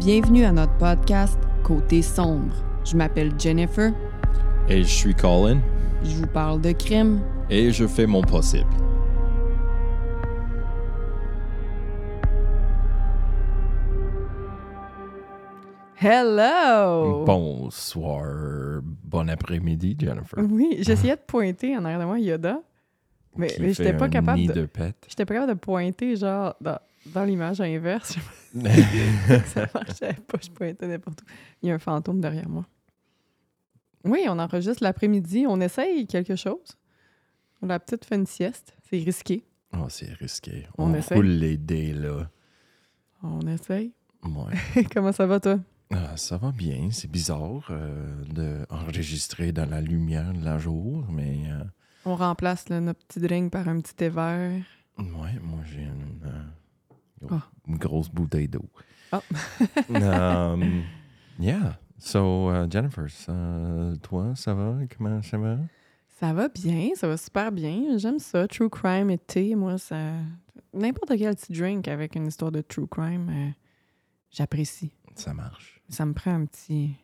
Bienvenue à notre podcast Côté sombre. Je m'appelle Jennifer. Et je suis Colin. Je vous parle de crime. Et je fais mon possible. Hello! Bonsoir, bon après-midi, Jennifer. Oui, j'essayais de pointer en arrière de moi Yoda. Mais, mais j'étais pas capable de. de. J'étais pas capable de pointer, genre, dans, dans l'image inverse. Ça marchait pas, je pointais n'importe où. Il y a un fantôme derrière moi. Oui, on enregistre l'après-midi. On essaye quelque chose. On a peut-être fait une sieste. C'est risqué. oh, c'est risqué. On On, essaie. roule les dés, là. On essaye. Ouais. Comment ça va, toi? Ah, ça va bien. C'est bizarre euh, d'enregistrer dans la lumière de la jour, mais euh, On remplace là, notre petit drink par un petit thé vert. ouais, moi j'ai une, euh, Ah. une grosse bouteille d'eau. Ah. Um, yeah. So, uh, Jennifer, toi, ça va? Comment ça va? Ça va bien, ça va super bien. J'aime ça. True crime et thé, moi, ça. N'importe quel petit drink avec une histoire de true crime, euh, j'apprécie. Ça marche. Ça me prend un petit.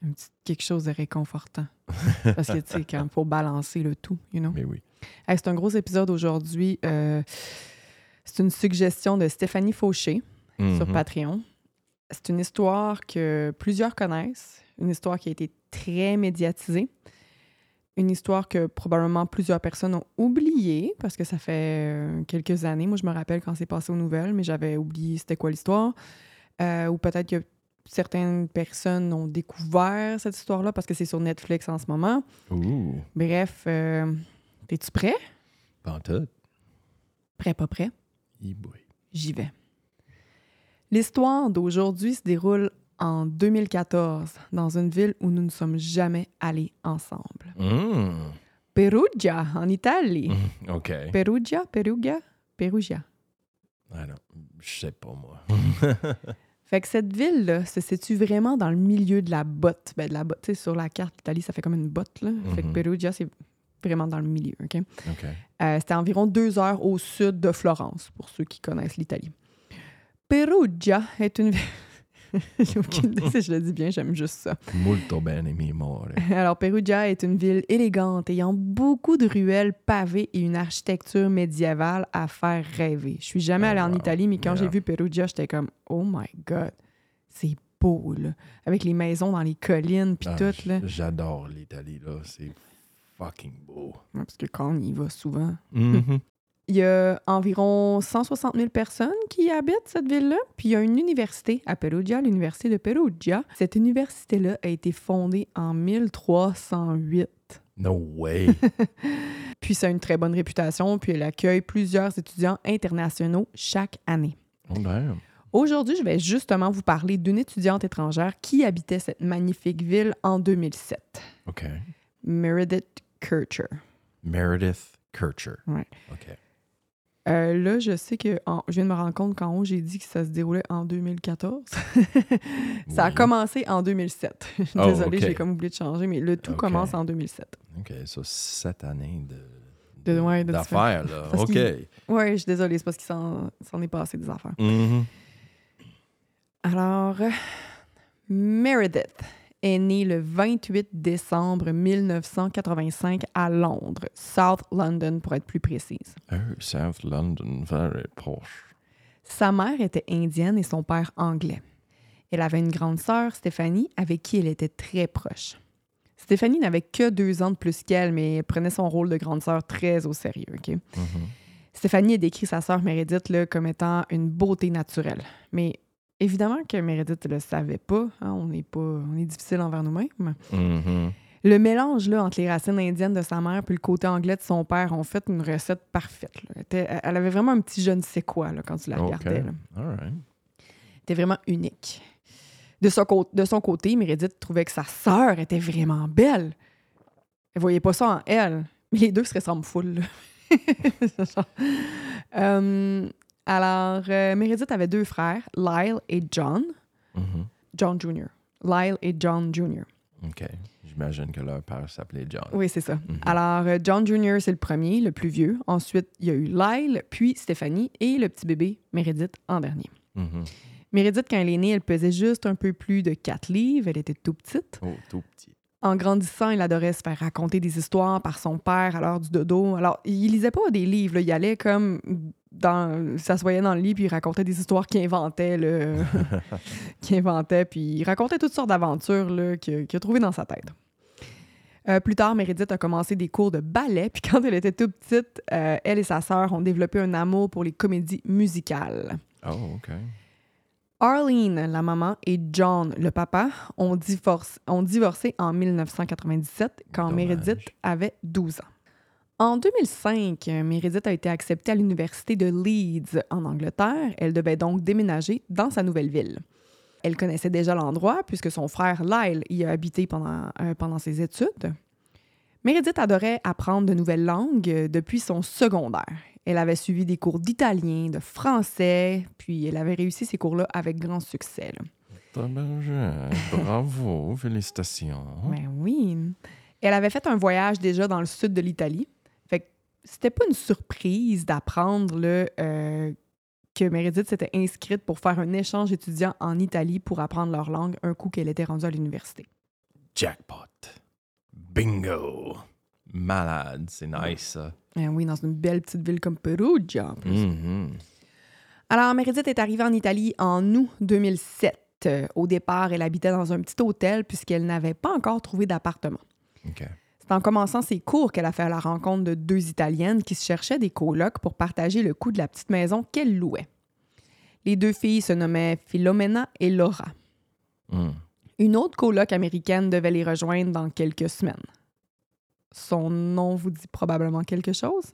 Un petit quelque chose de réconfortant. Parce que, tu sais, quand faut balancer le tout, you know? Mais oui. Hey, c'est un gros épisode aujourd'hui. Euh, c'est une suggestion de Stéphanie Fauché sur Mhm. Patreon. C'est une histoire que plusieurs connaissent, une histoire qui a été très médiatisée, une histoire que probablement plusieurs personnes ont oubliée parce que ça fait euh, quelques années. Moi, je me rappelle quand c'est passé aux nouvelles, mais j'avais oublié c'était quoi l'histoire. Euh, ou peut-être que certaines personnes ont découvert cette histoire-là parce que c'est sur Netflix en ce moment. Bref, euh, es-tu prêt? pas en tout. Prêt, pas prêt? J'y vais. L'histoire d'aujourd'hui se déroule en 2014 dans une ville où nous ne sommes jamais allés ensemble. Mm. Perugia, en Italie. Mm, OK. Perugia, Perugia, Perugia. Ah non, je sais pas, moi. Fait que cette ville-là se situe vraiment dans le milieu de la botte. Ben, de la botte, tu sais, sur la carte, l'Italie, ça fait comme une botte, là. Fait que Mhm. Perugia, c'est vraiment dans le milieu, OK? OK. Euh, C'était environ deux heures au sud de Florence, pour ceux qui connaissent l'Italie. Perugia est une ville... J'ai aucune idée si je le dis bien, j'aime juste ça. Molto bene, mi amore. Alors, Perugia est une ville élégante, ayant beaucoup de ruelles pavées et une architecture médiévale à faire rêver. Je suis jamais Oh, allée en wow. Italie, mais quand j'ai vu Perugia, j'étais comme « Oh my God! C'est beau, là! » Avec les maisons dans les collines, puis Ah, tout, là. J'adore l'Italie, là. C'est fucking beau. Ouais, Parce que quand on y va souvent... Mhm. Il y a environ 160 000 personnes qui habitent cette ville-là. Puis il y a une université à Perugia, l'université de Perugia. Cette université-là a été fondée en 1308. No way. Puis ça a une très bonne réputation, puis elle accueille plusieurs étudiants internationaux chaque année. oh, damn. Aujourd'hui, je vais justement vous parler d'une étudiante étrangère qui habitait cette magnifique ville en 2007, OK. Meredith Kircher. Meredith Kircher. Ouais. OK. Euh, là, je sais que en- je viens de me rendre compte qu'en haut, j'ai dit que ça se déroulait en 2014. ça a Oui. commencé en 2007. Je suis Oh, Désolée, j'ai comme oublié de changer, mais le tout commence en 2007. OK, ça, sept années de... De- ouais, de d'affaires, là. Parce OK. Ouais, je suis désolée, c'est parce qu'il s'en s'en est passé des affaires. Mhm. Alors, euh, Meredith est née le 28 décembre 1985 à Londres, South London pour être plus précise. Oh, South London, very posh. Sa mère était indienne et son père anglais. Elle avait une grande sœur, Stéphanie, avec qui elle était très proche. Stéphanie n'avait que deux ans de plus qu'elle, mais elle prenait son rôle de grande sœur très au sérieux. Mhm. Stéphanie a décrit sa sœur Meredith là, comme étant une beauté naturelle. Mais évidemment que Meredith ne le savait pas. hein, on est pas, on est difficile envers nous-mêmes. Mhm. Le mélange là, entre les racines indiennes de sa mère puis le côté anglais de son père ont fait une recette parfaite. Elle, était- elle avait vraiment un petit je ne sais quoi là, quand tu la regardais. là. All right. Elle était vraiment unique. De son, cô- de son côté, Meredith trouvait que sa sœur était vraiment belle. Elle voyait pas ça en elle. Mais les deux se ressemblent full. Genre. Euh, alors, euh, Meredith avait deux frères, Lyle et John. Mhm. John Jr. Lyle et John Jr. OK. J'imagine que leur père s'appelait John. Oui, c'est ça. Mhm. Alors, euh, John Jr., c'est le premier, le plus vieux. Ensuite, il y a eu Lyle, puis Stéphanie et le petit bébé Meredith en dernier. Mhm. Meredith, quand elle est née, elle pesait juste un peu plus de 4 livres. Elle était tout petite. Oh, tout petit. En grandissant, il adorait se faire raconter des histoires par son père à l'heure du dodo. Alors, il lisait pas des livres, là. il allait comme dans, s'assoyait dans le lit puis il racontait des histoires qu'il inventait, là. qu'il inventait, puis il racontait toutes sortes d'aventures là, qu'il, qu'il a trouvées dans sa tête. Euh, plus tard, Meredith a commencé des cours de ballet, puis quand elle était toute petite, euh, elle et sa sœur ont développé un amour pour les comédies musicales. Oh, OK. Arlene, la maman, et John, le papa, ont, divorcé, ont divorcé en 1997 quand Dommage. Meredith avait 12 ans. En 2005, Meredith a été acceptée à l'université de Leeds en Angleterre. Elle devait donc déménager dans sa nouvelle ville. Elle connaissait déjà l'endroit puisque son frère Lyle y a habité pendant, euh, pendant ses études. Meredith adorait apprendre de nouvelles langues euh, depuis son secondaire. Elle avait suivi des cours d'italien, de français, puis elle avait réussi ces cours-là avec grand succès. là. Bravo, félicitations. Ben oui. Elle avait fait un voyage déjà dans le sud de l'Italie. C'était pas une surprise d'apprendre euh, que Meredith s'était inscrite pour faire un échange étudiant en Italie pour apprendre leur langue un coup qu'elle était rendue à l'université. Jackpot. Bingo. Malade, c'est nice ça. Ben oui, dans une belle petite ville comme Perugia. en plus. Mhm. Alors, Meredith est arrivée en Italie en août 2007. Euh, au départ, elle habitait dans un petit hôtel puisqu'elle n'avait pas encore trouvé d'appartement. C'est en commençant ses cours qu'elle a fait la rencontre de deux Italiennes qui se cherchaient des colocs pour partager le coût de la petite maison qu'elle louait. Les deux filles se nommaient Philomena et Laura. Mm. Une autre coloc américaine devait les rejoindre dans quelques semaines. Son nom vous dit probablement quelque chose?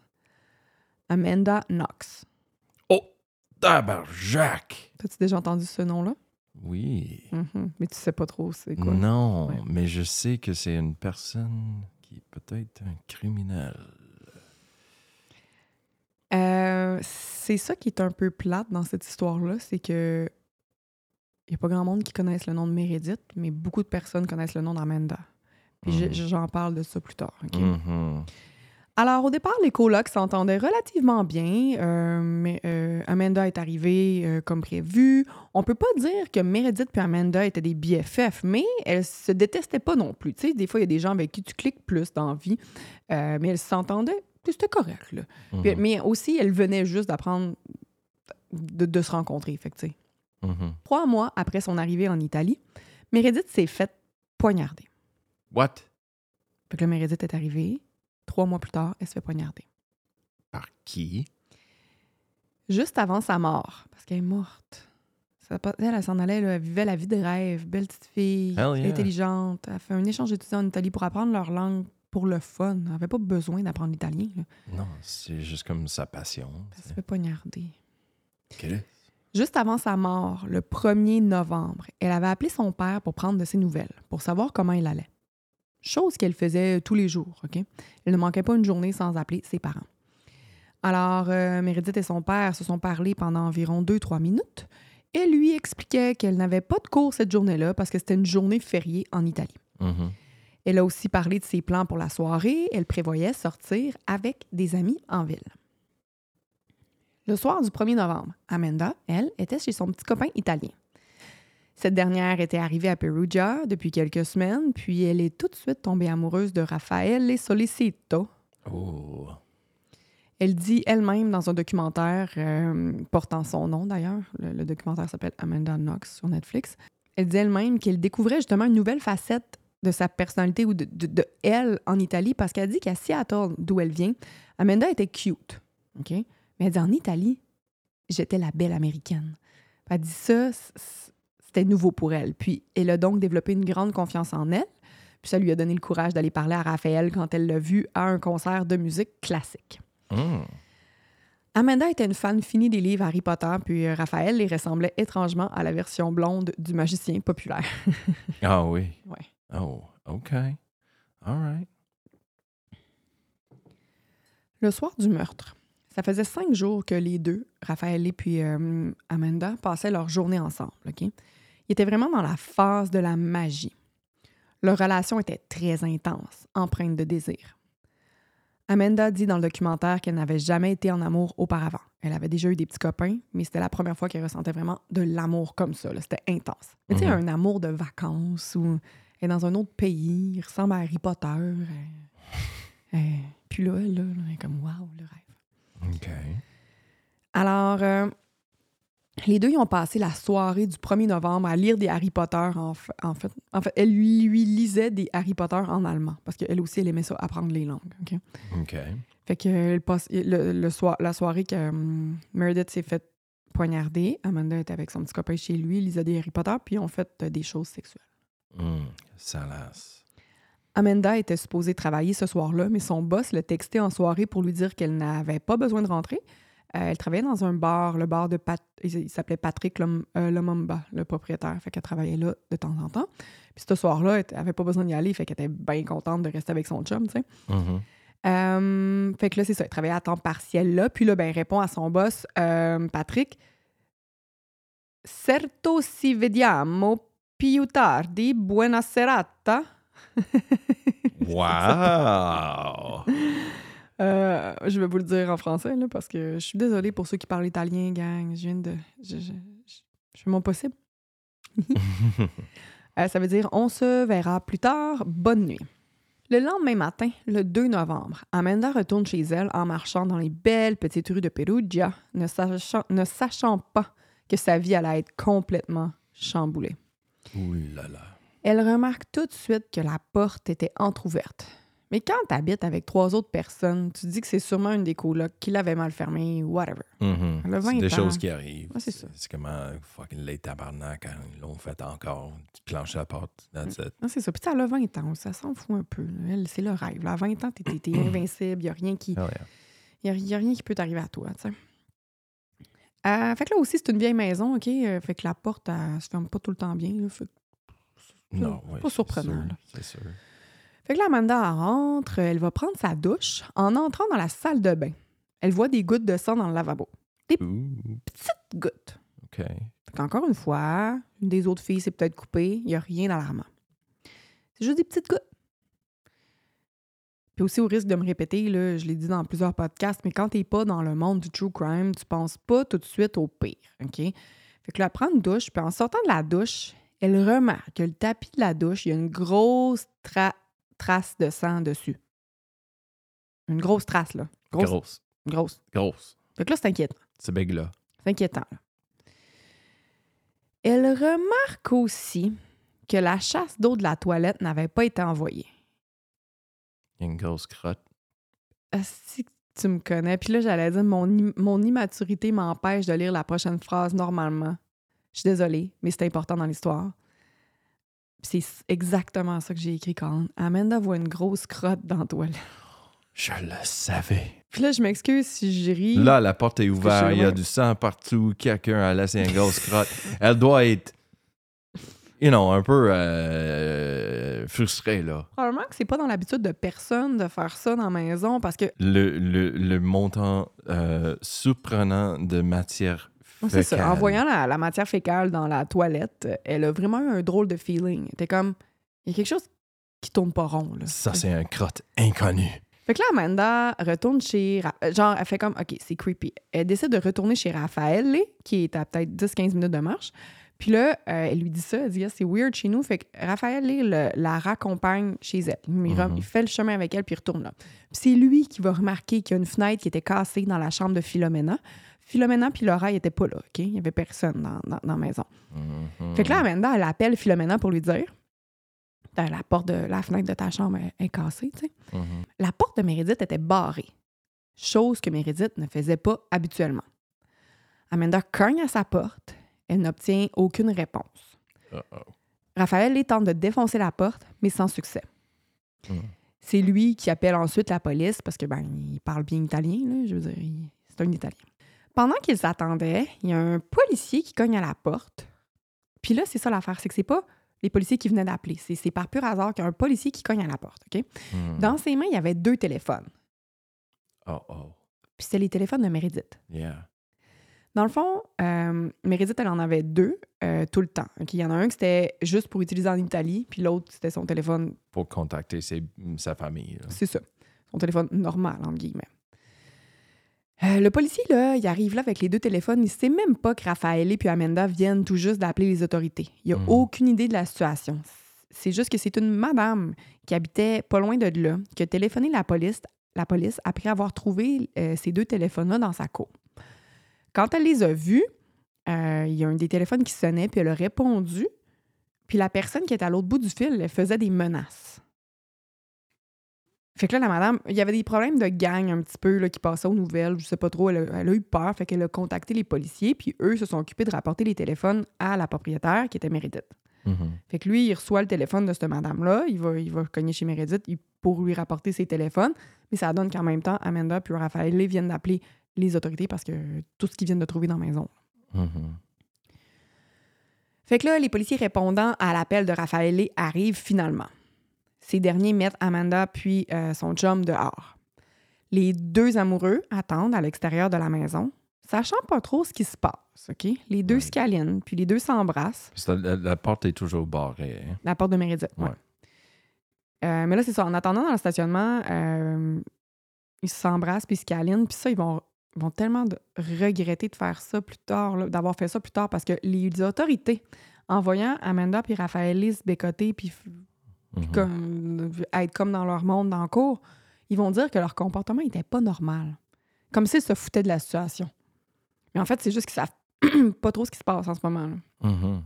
Amanda Knox. Oh, tabarjac. As-tu déjà entendu ce nom-là? Oui. Mhm. Mais tu sais pas trop c'est quoi. Non, Ouais. mais je sais que c'est une personne qui est peut-être un criminel. Euh, c'est ça qui est un peu plate dans cette histoire-là, c'est que il n'y a pas grand monde qui connaisse le nom de Meredith, mais beaucoup de personnes connaissent le nom d'Amanda. Puis Mhm. j'en parle de ça plus tard. ok? Mhm. Alors, au départ, les colocs s'entendaient relativement bien, euh, mais euh, Amanda est arrivée euh, comme prévu. On peut pas dire que Meredith et Amanda étaient des BFF, mais elles se détestaient pas non plus. Tu sais, des fois, il y a des gens avec qui tu cliques plus dans la vie, mais elles s'entendaient, c'était correct. Là. Puis- Mhm. mais aussi, elles venaient juste d'apprendre de, de se rencontrer. Fait que, tu sais, Mhm. Trois mois après son arrivée en Italie, Meredith s'est faite poignarder. What? Fait que là, Meredith est arrivée. Trois mois plus tard, elle se fait poignarder. Par qui? Juste avant sa mort, parce qu'elle est morte. Ça elle, elle s'en allait, là, elle vivait la vie de rêve, belle petite fille, yeah. intelligente. Elle a fait un échange d'étudiants en Italie pour apprendre leur langue pour le fun. Elle n'avait pas besoin d'apprendre l'italien. Non, c'est juste comme sa passion. Elle se fait poignarder. Quel Juste avant sa mort, le 1er novembre, elle avait appelé son père pour prendre de ses nouvelles, pour savoir comment il allait. Chose qu'elle faisait tous les jours, OK? Elle ne manquait pas une journée sans appeler ses parents. Alors, euh, Meredith et son père se sont parlé pendant environ 2-3 minutes. Elle lui expliquait qu'elle n'avait pas de cours cette journée-là parce que c'était une journée fériée en Italie. Mhm. Elle a aussi parlé de ses plans pour la soirée. Elle prévoyait sortir avec des amis en ville. Le soir du 1er novembre, Amanda, elle, était chez son petit copain italien. Cette dernière était arrivée à Perugia depuis quelques semaines, puis elle est tout de suite tombée amoureuse de Raffaele Solicito. Oh. Elle dit elle-même dans un documentaire euh, portant son nom d'ailleurs, le, le documentaire s'appelle Amanda Knox sur Netflix. Elle dit elle-même qu'elle découvrait justement une nouvelle facette de sa personnalité ou de, de- de elle en Italie parce qu'elle dit qu'à Seattle, d'où elle vient, Amanda était cute. OK? Mais elle dit en Italie, j'étais la belle américaine. Elle dit ça, c'était nouveau pour elle. Puis elle a donc développé une grande confiance en elle. Puis ça lui a donné le courage d'aller parler à Raphaël quand elle l'a vu à un concert de musique classique. Mm. Amanda était une fan finie des livres Harry Potter, puis euh, Raphaël les ressemblait étrangement à la version blonde du magicien populaire. Ah oui. Ouais. Oh, OK. All right. Le soir du meurtre, ça faisait cinq jours que les deux, Raphaël et puis euh, Amanda, passaient leur journée ensemble. ok? Ils étaient vraiment dans la phase de la magie. Leur relation était très intense, empreinte de désir. Amanda dit dans le documentaire qu'elle n'avait jamais été en amour auparavant. Elle avait déjà eu des petits copains, mais c'était la première fois qu'elle ressentait vraiment de l'amour comme ça. C'était intense. Mais tu sais, Mhm. un amour de vacances ou elle est dans un autre pays, il ressemble à Harry Potter. euh, puis là, là, là, elle est comme wow, le rêve. OK. Alors, euh, les deux, ils ont passé la soirée du 1er novembre à lire des Harry Potter. En, fa- en fait, en fait, elle lui, lui lisait des Harry Potter en allemand parce qu'elle aussi, elle aimait ça, apprendre les langues. OK? Fait que le, le soir, la soirée que hum, Meredith s'est fait poignarder, Amanda était avec son petit copain chez lui, ils lisaient des Harry Potter, puis ils ont fait euh, des choses sexuelles. Mm, salace. Amanda était supposée travailler ce soir-là, mais son boss l'a texté en soirée pour lui dire qu'elle n'avait pas besoin de rentrer. Euh, elle travaillait dans un bar, le bar de Pat... Il s'appelait Patrick Lom- euh, le propriétaire. Fait qu'elle travaillait là de temps en temps. Puis ce soir-là, elle avait pas besoin d'y aller, fait qu'elle était bien contente de rester avec son chum, tu sais. Mhm. Euh, fait que là, c'est ça, elle travaillait à temps partiel là. Puis là, ben, elle répond à son boss, euh, Patrick. Certo si vediamo più tardi, buona serata. Wow! Euh, je vais vous le dire en français, là, parce que je suis désolée pour ceux qui parlent italien, gang. Je viens de. Je, je- je- je fais mon possible. Euh, ça veut dire on se verra plus tard. Bonne nuit. Le lendemain matin, le 2 novembre, Amanda retourne chez elle en marchant dans les belles petites rues de Perugia, ne sachant, ne sachant pas que sa vie allait être complètement chamboulée. Ouh là là. Elle remarque tout de suite que la porte était entr'ouverte. Mais quand tu habites avec trois autres personnes, tu dis que c'est sûrement une des colocs qui l'avait mal fermée ou whatever. Mhm. Elle a C'est 20 des ans. choses qui arrivent. Ouais, c'est ça. C'est comme un fucking late tabarnak quand ils l'ont fait encore. Tu clenches la porte. That's it. Ah, c'est ça. Puis elle a 20 ans, ça s'en fout un peu. Elle, c'est le rêve. là. À 20 ans, t'es, invincible. Il n'y a rien qui... Oh, yeah. Il y a, y a rien qui peut t'arriver à toi, tu sais. Euh, fait que là aussi, c'est une vieille maison, OK? Euh, fait que la porte, elle se ferme pas tout le temps bien. Là, fait, que- Non, pas oui, c'est surprenant. C'est sûr. Fait que là, Amanda elle rentre, elle va prendre sa douche. En entrant dans la salle de bain, elle voit des gouttes de sang dans le lavabo. Ouh, Petites gouttes. OK. Fait qu'encore une fois, une des autres filles s'est peut-être coupée. Il n'y a rien d'alarmant. C'est juste des petites gouttes. Puis aussi, au risque de me répéter, là, je l'ai dit dans plusieurs podcasts, mais quand t'es pas dans le monde du true crime, tu penses pas tout de suite au pire, OK? Fait que là, elle prend une douche, puis en sortant de la douche, elle remarque que le tapis de la douche, il y a une grosse tra- trace de sang dessus. Une grosse trace, là. Grosse. Grosse. grosse. Grosse. Fait que là, c'est inquiétant. C'est big là. C'est inquiétant. là. Elle remarque aussi que la chasse d'eau de la toilette n'avait pas été envoyée. Il y a une grosse crotte. Si tu me connais, puis là, j'allais dire mon, mon immaturité m'empêche de lire la prochaine phrase normalement. Je suis désolée, mais c'est important dans l'histoire. C'est exactement ça que j'ai écrit quand Amanda voit une grosse crotte dans la toilette. Je le savais. Puis là, je m'excuse si je ris. Là, la porte est ouverte, je- il y a du sang partout, quelqu'un a laissé une grosse crotte. Elle doit être, you know, un peu euh, frustrée, là. Probablement que c'est pas dans l'habitude de personne de faire ça dans la maison parce que Le, le, le montant euh, surprenant de matière C'est ça. En fécale. voyant la, la matière fécale dans la toilette, euh, elle a vraiment eu un drôle de feeling. T'es comme, il y a quelque chose qui tourne pas rond. Là. Ça, c'est un crotte inconnu. Fait que là, Amanda retourne chez. Euh, Genre, elle fait comme, OK, c'est creepy. Elle décide de retourner chez Raphaël, qui est à peut-être 10-15 minutes de marche. Puis là, euh, elle lui dit ça. Elle dit, Ah, c'est weird chez nous. Fait que Raphaël le- la raccompagne chez elle. Il, Mhm. il fait le chemin avec elle, puis il retourne là. Puis c'est lui qui va remarquer qu'il y a une fenêtre qui était cassée dans la chambre de Philomena. Philomena puis Laura, ils n'étaient pas là, OK? Il n'y avait personne dans, dans- dans la maison. Mhm. Fait que là, Amanda, elle appelle Philomena pour lui dire la porte de la fenêtre de ta chambre est, est cassée, tu sais. Mhm. La porte de Meredith était barrée, chose que Meredith ne faisait pas habituellement. Amanda cogne à sa porte, elle n'obtient aucune réponse. Raphaël les tente de défoncer la porte, mais sans succès. Mm. C'est lui qui appelle ensuite la police parce que ben il parle bien italien, là, je veux dire, c'est un Italien. Pendant qu'ils s'attendaient, il y a un policier qui cogne à la porte. Puis là, c'est ça l'affaire, c'est que c'est pas les policiers qui venaient d'appeler, c'est par pur hasard qu'il y a un policier qui cogne à la porte, OK? Mhm. Dans ses mains, il y avait deux téléphones. Oh, oh. Puis c'était les téléphones de Meredith. Yeah. Dans le fond, euh, Meredith, elle en avait deux euh, tout le temps. Il y en a un qui c'était juste pour utiliser en Italie, puis l'autre, c'était son téléphone Pour contacter ses- sa famille. C'est ça. son téléphone normal, entre guillemets. Euh, le policier, là, il arrive là avec les deux téléphones. Il sait même pas que Raphaël et puis Amanda viennent tout juste d'appeler les autorités. Il a Mhm. aucune idée de la situation. C'est juste que c'est une madame qui habitait pas loin de là, qui a téléphoné la police, la police après avoir trouvé euh, ces deux téléphones-là dans sa cour. Quand elle les a vus, euh, il y a un des téléphones qui sonnait, puis elle a répondu. Puis la personne qui était à l'autre bout du fil, elle faisait des menaces. Fait que là, la madame, il y avait des problèmes de gang un petit peu là, qui passaient aux nouvelles, je sais pas trop. Elle a, elle a eu peur, fait qu'elle a contacté les policiers, puis eux se sont occupés de rapporter les téléphones à la propriétaire qui était Meredith. Mhm. Fait que lui, il reçoit le téléphone de cette madame-là, il va, il va cogner chez Meredith pour lui rapporter ses téléphones, mais ça donne qu'en même temps, Amanda puis Raphaël viennent d'appeler les autorités parce que tout ce qu'ils viennent de trouver dans la maison. Mhm. Fait que là, les policiers répondant à l'appel de Raphaël Lee arrivent finalement. Ces derniers mettent Amanda puis euh, son chum dehors. Les deux amoureux attendent à l'extérieur de la maison, sachant pas trop ce qui se passe, OK? Les deux Ouais. se câlinent, puis les deux s'embrassent. La, la porte est toujours barrée. hein? La porte de Meredith, ouais. Ouais. Euh, mais là, c'est ça. En attendant dans le stationnement, euh, ils s'embrassent puis ils se câlinent. Puis ça, ils vont, ils vont tellement de- regretter de faire ça plus tard, d'avoir fait ça plus tard, parce que les autorités, en voyant Amanda puis Raphaël se bécoter puis Mhm. comme, être comme dans leur monde dans le cours, ils vont dire que leur comportement n'était pas normal. Comme s'ils se foutaient de la situation. Mais en fait, c'est juste qu'ils savent pas trop ce qui se passe en ce moment. là. Mhm.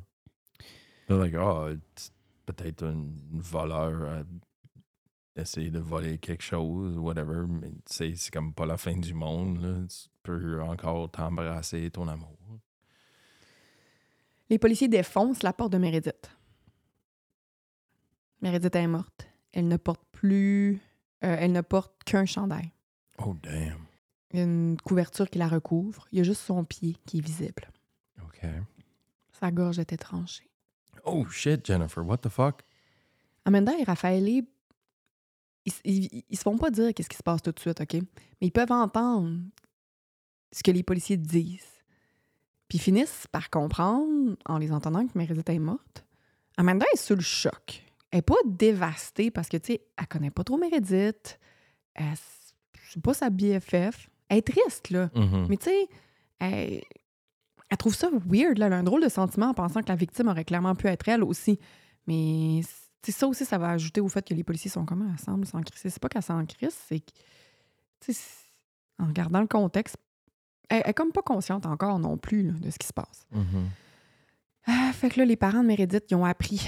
They're like, ah, peut-être un voleur a essayé de voler quelque chose, whatever, mais tu sais, c'est comme pas la fin du monde. Là. Tu peux encore t'embrasser ton amour. Les policiers défoncent la porte de Meredith. Meredith est morte. Elle ne porte plus. euh, elle ne porte qu'un chandail. Oh, damn. Une couverture qui la recouvre. Il y a juste son pied qui est visible. OK. Sa gorge était tranchée. Oh, shit, Jennifer, what the fuck? Amanda et Raphaël, ils, ils, ils se font pas dire qu'est-ce qui se passe tout de suite, OK? Mais ils peuvent entendre ce que les policiers disent. Puis ils finissent par comprendre, en les entendant, que Meredith est morte. Amanda est sous le choc. Elle n'est pas dévastée parce que, tu sais, elle connaît pas trop Meredith. Elle, c'est pas sa BFF. Elle est triste, là. Mhm. Mais tu sais, elle, elle trouve ça weird, là. Elle a un drôle de sentiment en pensant que la victime aurait clairement pu être elle aussi. Mais ça aussi, ça va ajouter au fait que les policiers sont comment? Elle semble s'en crisser. C'est pas qu'elle s'en crisse, c'est que, tu sais, c'est- en regardant le contexte, elle, elle est comme pas consciente encore non plus là, de ce qui se passe. Mhm. Ah, fait que là, les parents de Meredith, ils ont appris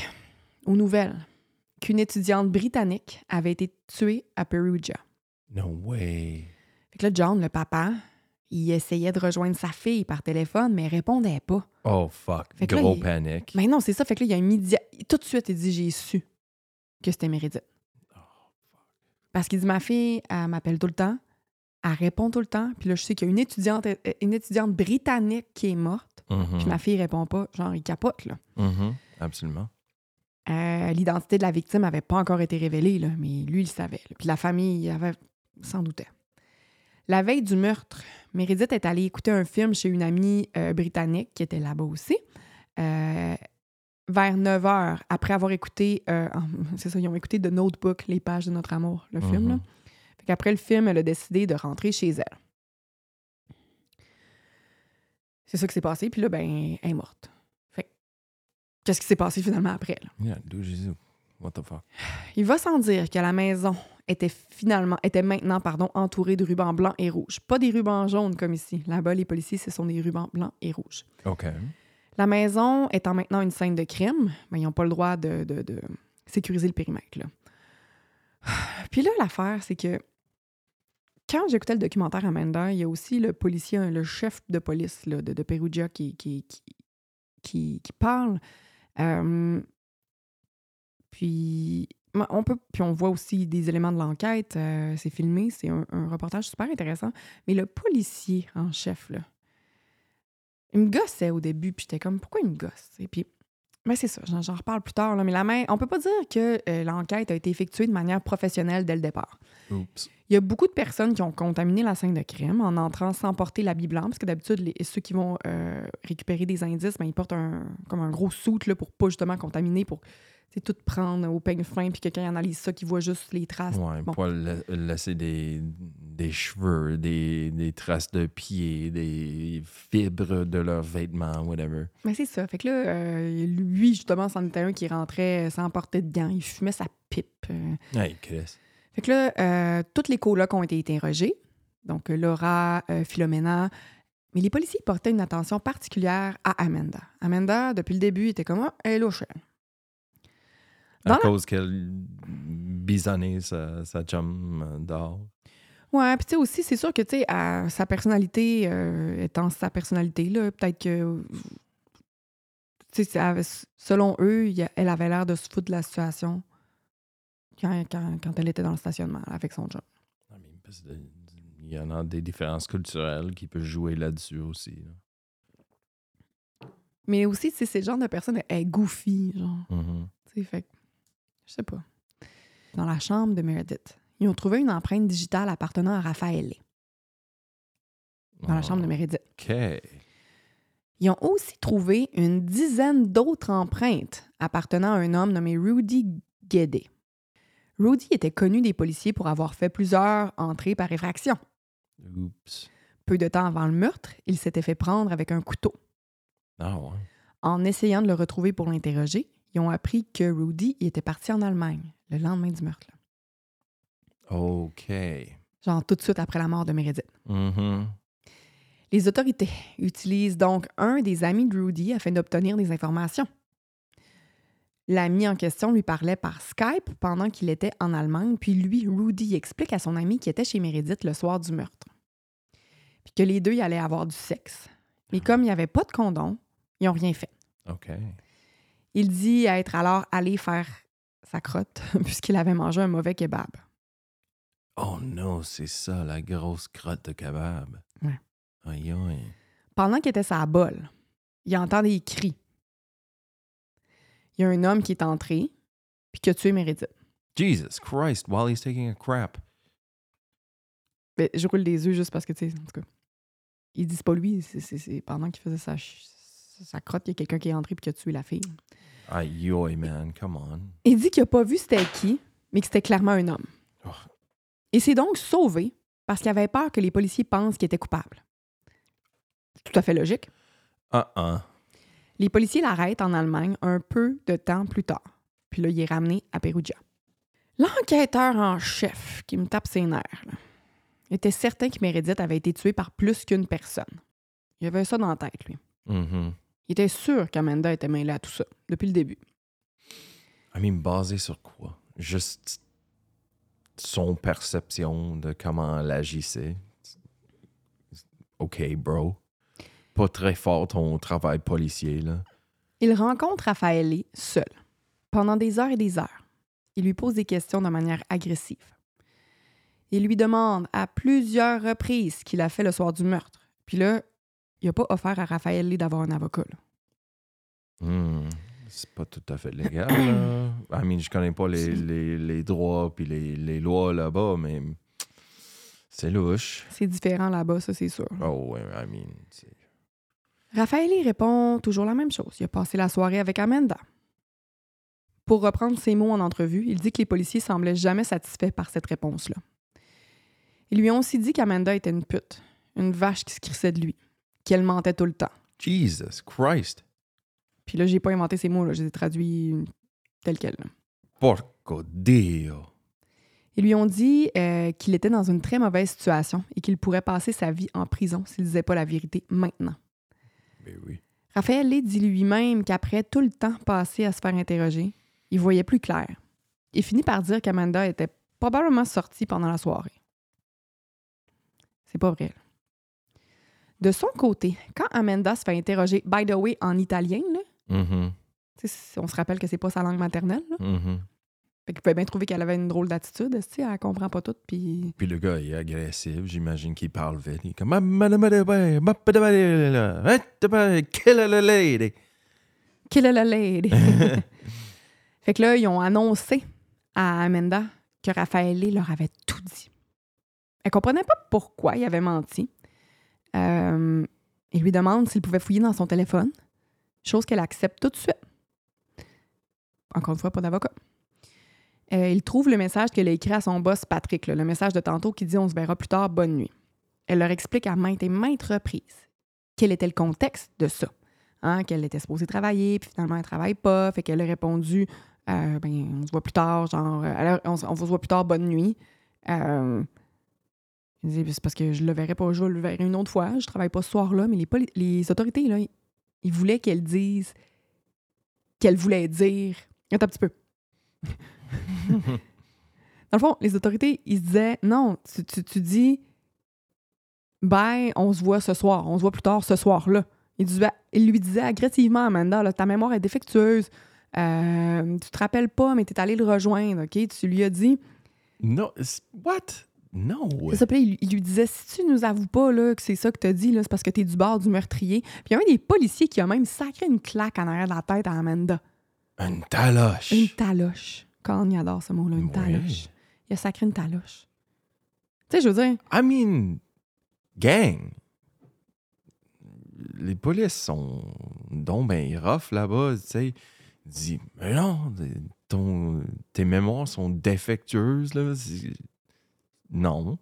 aux nouvelles qu'une étudiante britannique avait été tuée à Perugia. No way. Fait que là, John, le papa, il essayait de rejoindre sa fille par téléphone, mais elle répondait pas. Oh, fuck. Fait que là, Gros il- panique. Mais non, c'est ça. Fait que là, il y a immédiat... Tout de suite, il dit J'ai su que c'était Meredith. Parce qu'il dit Ma fille, elle m'appelle tout le temps, elle répond tout le temps. Puis là, je sais qu'il y a une étudiante, euh, une étudiante britannique qui est morte, puis ma fille répond pas. Genre, il capote, là. Mhm. Absolument. Euh, L'identité de la victime n'avait pas encore été révélée, là, mais lui, il le savait. là. Puis la famille il avait s'en doutait. La veille du meurtre, Meredith est allée écouter un film chez une amie euh, britannique qui était là-bas aussi. Euh, vers 9 heures, après avoir écouté, c'est ça, ils ont écouté The Notebook, Les pages de notre amour, le film. Mhm. Là. Fait qu'après le film, elle a décidé de rentrer chez elle. C'est ça qui s'est passé, puis là, ben, elle est morte. Qu'est-ce qui s'est passé finalement après? là? Yeah, do Jésus. What the fuck? Il va sans dire que la maison était finalement, était maintenant, pardon, entourée de rubans blancs et rouges. Pas des rubans jaunes comme ici. Là-bas, les policiers, ce sont des rubans blancs et rouges. OK. La maison étant maintenant une scène de crime, ben, ils n'ont pas le droit de, de- de sécuriser le périmètre. là. Puis là, l'affaire, c'est que quand j'écoutais le documentaire Amanda, il y a aussi le policier, le chef de police là, de, de Perugia qui, qui, qui- qui parle. Puis, on voit aussi des éléments de l'enquête. c'est filmé, c'est un, un reportage super intéressant. Mais le policier en chef, là, il me gossait au début, puis j'étais comme, pourquoi il me gosse? Et puis, mais c'est ça, j'en, reparle plus tard. Là, mais la main, on peut pas dire que euh, l'enquête a été effectuée de manière professionnelle dès le départ. Oups. Il y a beaucoup de personnes qui ont contaminé la scène de crime en entrant sans porter l'habit blanc, parce que d'habitude, ceux qui vont euh, récupérer des indices, ben, ils portent un, comme un gros soute pour pas justement contaminer, pour tout prendre au peigne fin, puis quelqu'un analyse ça, qui voit juste les traces. Ouais, Bon. pas la- laisser des, des cheveux, des, des traces de pieds, des fibres de leurs vêtements, whatever. Mais c'est ça. Fait que là, euh, lui, justement, c'en était un qui rentrait sans porter de gants. Il fumait sa pipe. euh. Hey, Chris. Fait que là, euh, toutes les colocs ont été interrogés. Donc, euh, Laura, euh, Philomena. Mais les policiers portaient une attention particulière à Amanda. Amanda, depuis le début, était comme Ah, elle est louche. À la- cause qu'elle bisonnait sa, sa chum euh, dehors. Ouais, puis tu sais aussi, c'est sûr que, tu sais, à- sa personnalité euh, étant sa personnalité, là, peut-être que. Tu sais, ça- selon eux, il elle avait l'air de se foutre de la situation quand, quand- quand elle était dans le stationnement avec son job. Que Il y en a des différences culturelles qui peuvent jouer là-dessus aussi. là. Mais aussi, c'est le genre de personne, elle est goofy, genre. Tu sais, fait je sais pas. Dans la chambre de Meredith, ils ont trouvé une empreinte digitale appartenant à Raphaël, dans la chambre de Meredith. OK. Ils ont aussi trouvé une dizaine d'autres empreintes appartenant à un homme nommé Rudy Guédé. Rudy était connu des policiers pour avoir fait plusieurs entrées par effraction. Oups. Peu de temps avant le meurtre, il s'était fait prendre avec un couteau. Ah ouais. En essayant de le retrouver pour l'interroger, ils ont appris que Rudy était parti en Allemagne le lendemain du meurtre. là. OK. Genre tout de suite après la mort de Meredith. Mhm. Les autorités utilisent donc un des amis de Rudy afin d'obtenir des informations. L'ami en question lui parlait par Skype pendant qu'il était en Allemagne, puis lui, Rudy, explique à son ami qu'il était chez Meredith le soir du meurtre. Puis que les deux y allaient avoir du sexe. Mais comme il n'y avait pas de condom, ils n'ont rien fait. OK. Il dit être alors allé faire sa crotte, puisqu'il avait mangé un mauvais kebab. Oh non, c'est ça, la grosse crotte de kebab. Ouais. Aïe, aïe. Pendant qu'il était sa bol, il entend des cris. Il y a un homme qui est entré, puis qui a tué Meredith. Jesus Christ, while he's taking a crap. Ben, je roule les yeux juste parce que, tu sais, en tout cas, il dit c'est pas lui, c'est pendant qu'il faisait sa, ch- sa crotte, il y a quelqu'un qui est entré puis qui a tué la fille. Aïe, man, come on. Il dit qu'il a pas vu c'était qui, mais que c'était clairement un homme. Oh. Il s'est donc sauvé parce qu'il avait peur que les policiers pensent qu'il était coupable. C'est tout à fait logique. Ah, ah. Les policiers l'arrêtent en Allemagne un peu de temps plus tard. Puis là, il est ramené à Perugia. L'enquêteur en chef, qui me tape ses nerfs, là, était certain que Meredith avait été tuée par plus qu'une personne. Il avait ça dans la tête, lui. Mhm. Il était sûr qu'Amanda était mêlée à tout ça, depuis le début. I mean, basé sur quoi? Juste son perception de comment elle agissait. OK, bro. Pas très fort ton travail policier, là. Il rencontre Raffaele seul, pendant des heures et des heures. Il lui pose des questions de manière agressive. Il lui demande à plusieurs reprises ce qu'il a fait le soir du meurtre. Puis là, il n'a pas offert à Raffaele d'avoir un avocat. Hmm. C'est pas tout à fait légal, là. I mean, je connais pas les, les, les droits puis les, les lois là-bas, mais c'est louche. C'est différent là-bas, ça, c'est sûr. Oh, I mean. Raffaele répond toujours la même chose. Il a passé la soirée avec Amanda. Pour reprendre ses mots en entrevue, il dit que les policiers semblaient jamais satisfaits par cette réponse-là. Ils lui ont aussi dit qu'Amanda était une pute, une vache qui se crissait de lui, qu'elle mentait tout le temps. Jesus Christ. Puis là, j'ai pas inventé ces mots-là, je les ai traduits tels quels. là. Porco Dio. Ils lui ont dit euh, qu'il était dans une très mauvaise situation et qu'il pourrait passer sa vie en prison s'il disait pas la vérité maintenant. Mais oui. Raphaël Lay dit lui-même qu'après tout le temps passé à se faire interroger, il voyait plus clair. Il finit par dire qu'Amanda était probablement sortie pendant la soirée. C'est pas vrai. là. De son côté, quand Amanda se fait interroger, by the way, en italien, là, Mhm. sais, on se rappelle que c'est pas sa langue maternelle, là, Mhm. fait qu'il pouvait bien trouver qu'elle avait une drôle d'attitude, elle comprend pas tout, puis Puis le gars, il est agressif. J'imagine qu'il parle vite. Il est comme... Kill a lady. Kill la lady. fait que là, ils ont annoncé à Amanda que Raphaël Lay leur avait tout dit. Elle comprenait pas pourquoi il avait menti. Euh, il lui demande s'il pouvait fouiller dans son téléphone, chose qu'elle accepte tout de suite. Encore une fois, pas d'avocat. Euh, il trouve le message qu'elle a écrit à son boss Patrick, le message de tantôt qui dit On se verra plus tard, bonne nuit. Elle leur explique à maintes et maintes reprises quel était le contexte de ça. Hein, qu'elle était supposée travailler, puis finalement, elle travaille pas. Fait qu'elle a répondu euh, ben, on se voit plus tard, genre, euh, on, voit plus tard, bonne nuit. Euh, c'est parce que je le verrai pas, je le verrai une autre fois, je travaille pas ce soir-là, mais les, les autorités, là, ils voulaient qu'elle dise qu'elle voulait dire. Attends un petit peu. Dans le fond, les autorités, ils se disaient non, tu, tu, tu dis ben, on se voit ce soir, on se voit plus tard ce soir-là. Il, lui disait agressivement à Amanda là, ta mémoire est défectueuse. Euh, tu te rappelles pas, mais tu es allé le rejoindre, OK? Tu lui as dit. Non, what? Non. C'est ça, puis là, il, il lui disait si tu nous avoues pas là, que c'est ça que tu as dit, là, c'est parce que tu es du bord du meurtrier. Puis il y a un des policiers qui a même sacré une claque en arrière de la tête à Amanda. Une taloche. Une taloche. Quand on adore ce mot-là, une Ouais. taloche. Il a sacré une taloche. Tu sais, je veux dire, I mean, gang. Les polices sont donc ben rough là-bas, tu sais. Il dit, mais non, ton, tes mémoires sont défectueuses, là. Non.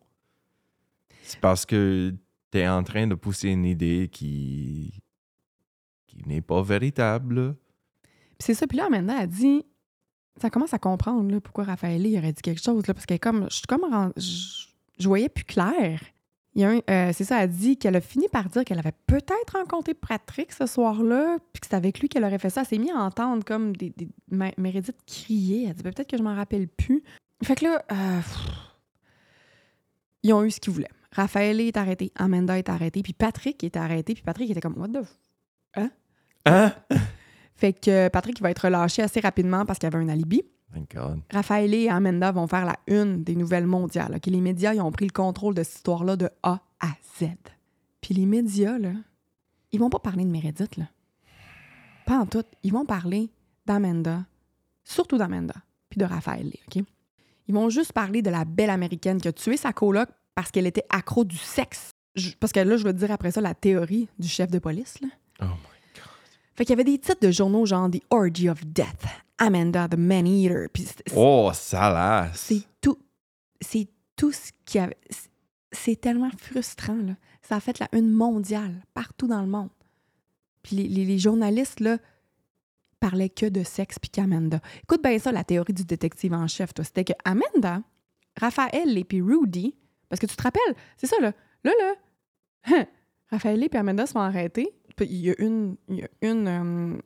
C'est parce que t'es en train de pousser une idée qui, qui n'est pas véritable. c'est ça. Puis là, Amanda a dit. Ça commence à comprendre là, pourquoi Raphaël aurait dit quelque chose. Là, parce qu'elle comme. Je comme. Je, voyais plus clair. Euh, c'est ça, elle dit qu'elle a fini par dire qu'elle avait peut-être rencontré Patrick ce soir-là, puis que c'est avec lui qu'elle aurait fait ça. Elle s'est mis à entendre comme des, des Mé- Meredith crier. Elle dit Ben, peut-être que je m'en rappelle plus. Fait que là, euh, ils ont eu ce qu'ils voulaient. Raphaël est arrêté, Amanda est arrêtée, puis Patrick est arrêté, puis Patrick était comme What the f- Hein? Fait que Patrick il va être relâché assez rapidement parce qu'il avait un alibi. Thank God. Raphaël et Amanda vont faire la une des nouvelles mondiales. ok? Les médias ils ont pris le contrôle de cette histoire-là de A à Z. Puis les médias, là, ils vont pas parler de Meredith, là. Pas en tout. Ils vont parler d'Amanda, surtout d'Amanda, puis de Raphaël, OK? Ils vont juste parler de la belle américaine qui a tué sa coloc parce qu'elle était accro du sexe. Je- parce que là, je vais te dire après ça la théorie du chef de police, là. Oh my Fait qu'il y avait des titres de journaux genre The Orgy of Death, Amanda the Man-Eater, puis c'est- Oh, salace. c'est tout, c'est tout ce qui avait. c'est- C'est tellement frustrant, là. Ça a fait la une mondiale, partout dans le monde. Puis les, les- les journalistes, là, parlaient que de sexe puis qu'Amanda. Écoute bien ça, la théorie du détective en chef, toi. C'était que Amanda, Raphaël et puis Rudy, parce que tu te rappelles, c'est ça, là. Là, là, hein, Raphaël et puis Amanda se font arrêter. Il y a une, il y a une euh,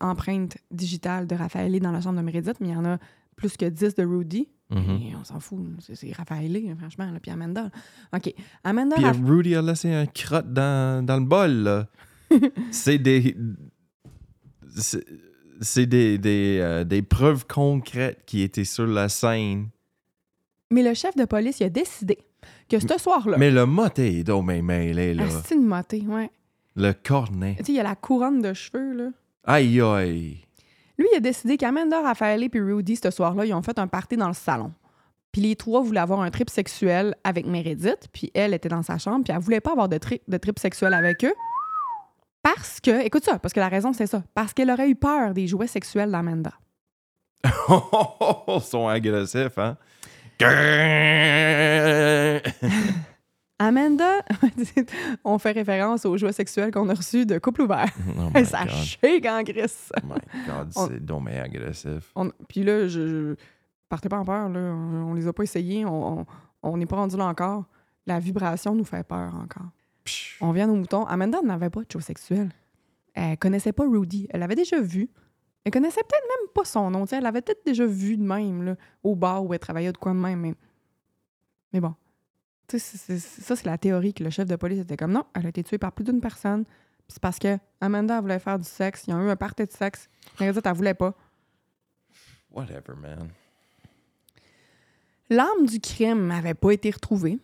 empreinte digitale de Raphaël dans la chambre de Meredith, mais il y en a plus que 10 de Rudy. Mhm. Et on s'en fout. C'est- Raphaël, franchement, là, puis Amanda. là. OK. Amanda, Puis Rudy a laissé un crotte dans, dans le bol, là. c'est des. C'est c'est des, des, euh, des preuves concrètes qui étaient sur la scène. mais le chef de police, il a décidé que ce soir-là, Mais le moté est donc mêlé, là. c'est une motée, ouais. Le cornet. Tu sais, il y a la couronne de cheveux, là. Aïe, aïe. Lui, il a décidé qu'Amanda, Raphaël et Rudy, ce soir-là, ils ont fait un party dans le salon. Puis les trois voulaient avoir un trip sexuel avec Meredith, puis elle était dans sa chambre, puis elle voulait pas avoir de, tri- de trip sexuel avec eux. Parce que, écoute ça, parce que la raison, c'est ça. Parce qu'elle aurait eu peur des jouets sexuels d'Amanda. Ils sont agressifs, hein? Amanda, on fait référence aux jouets sexuels qu'on a reçus de couple ouvert. Oh ça shake en gris. Oh my God, On- c'est bien agressif. On- Puis là, je, je- partez pas en peur, là. On, on les a pas essayés, on n'est pas rendu là encore. La vibration nous fait peur encore. On vient aux moutons. Amanda n'avait pas de show sexuel. Elle connaissait pas Rudy. Elle l'avait déjà vu. Elle connaissait peut-être même pas son nom. Elle l'avait peut-être déjà vu de même, là, au bar où elle travaillait de quoi de même. Mais, mais bon. Ça, c'est la théorie que le chef de police était comme non, elle a été tuée par plus d'une personne. C'est parce que Amanda voulait faire du sexe. Ils ont eu un party de sexe. Meredith, elle voulait pas. Whatever, man. L'arme du crime n'avait pas été retrouvée,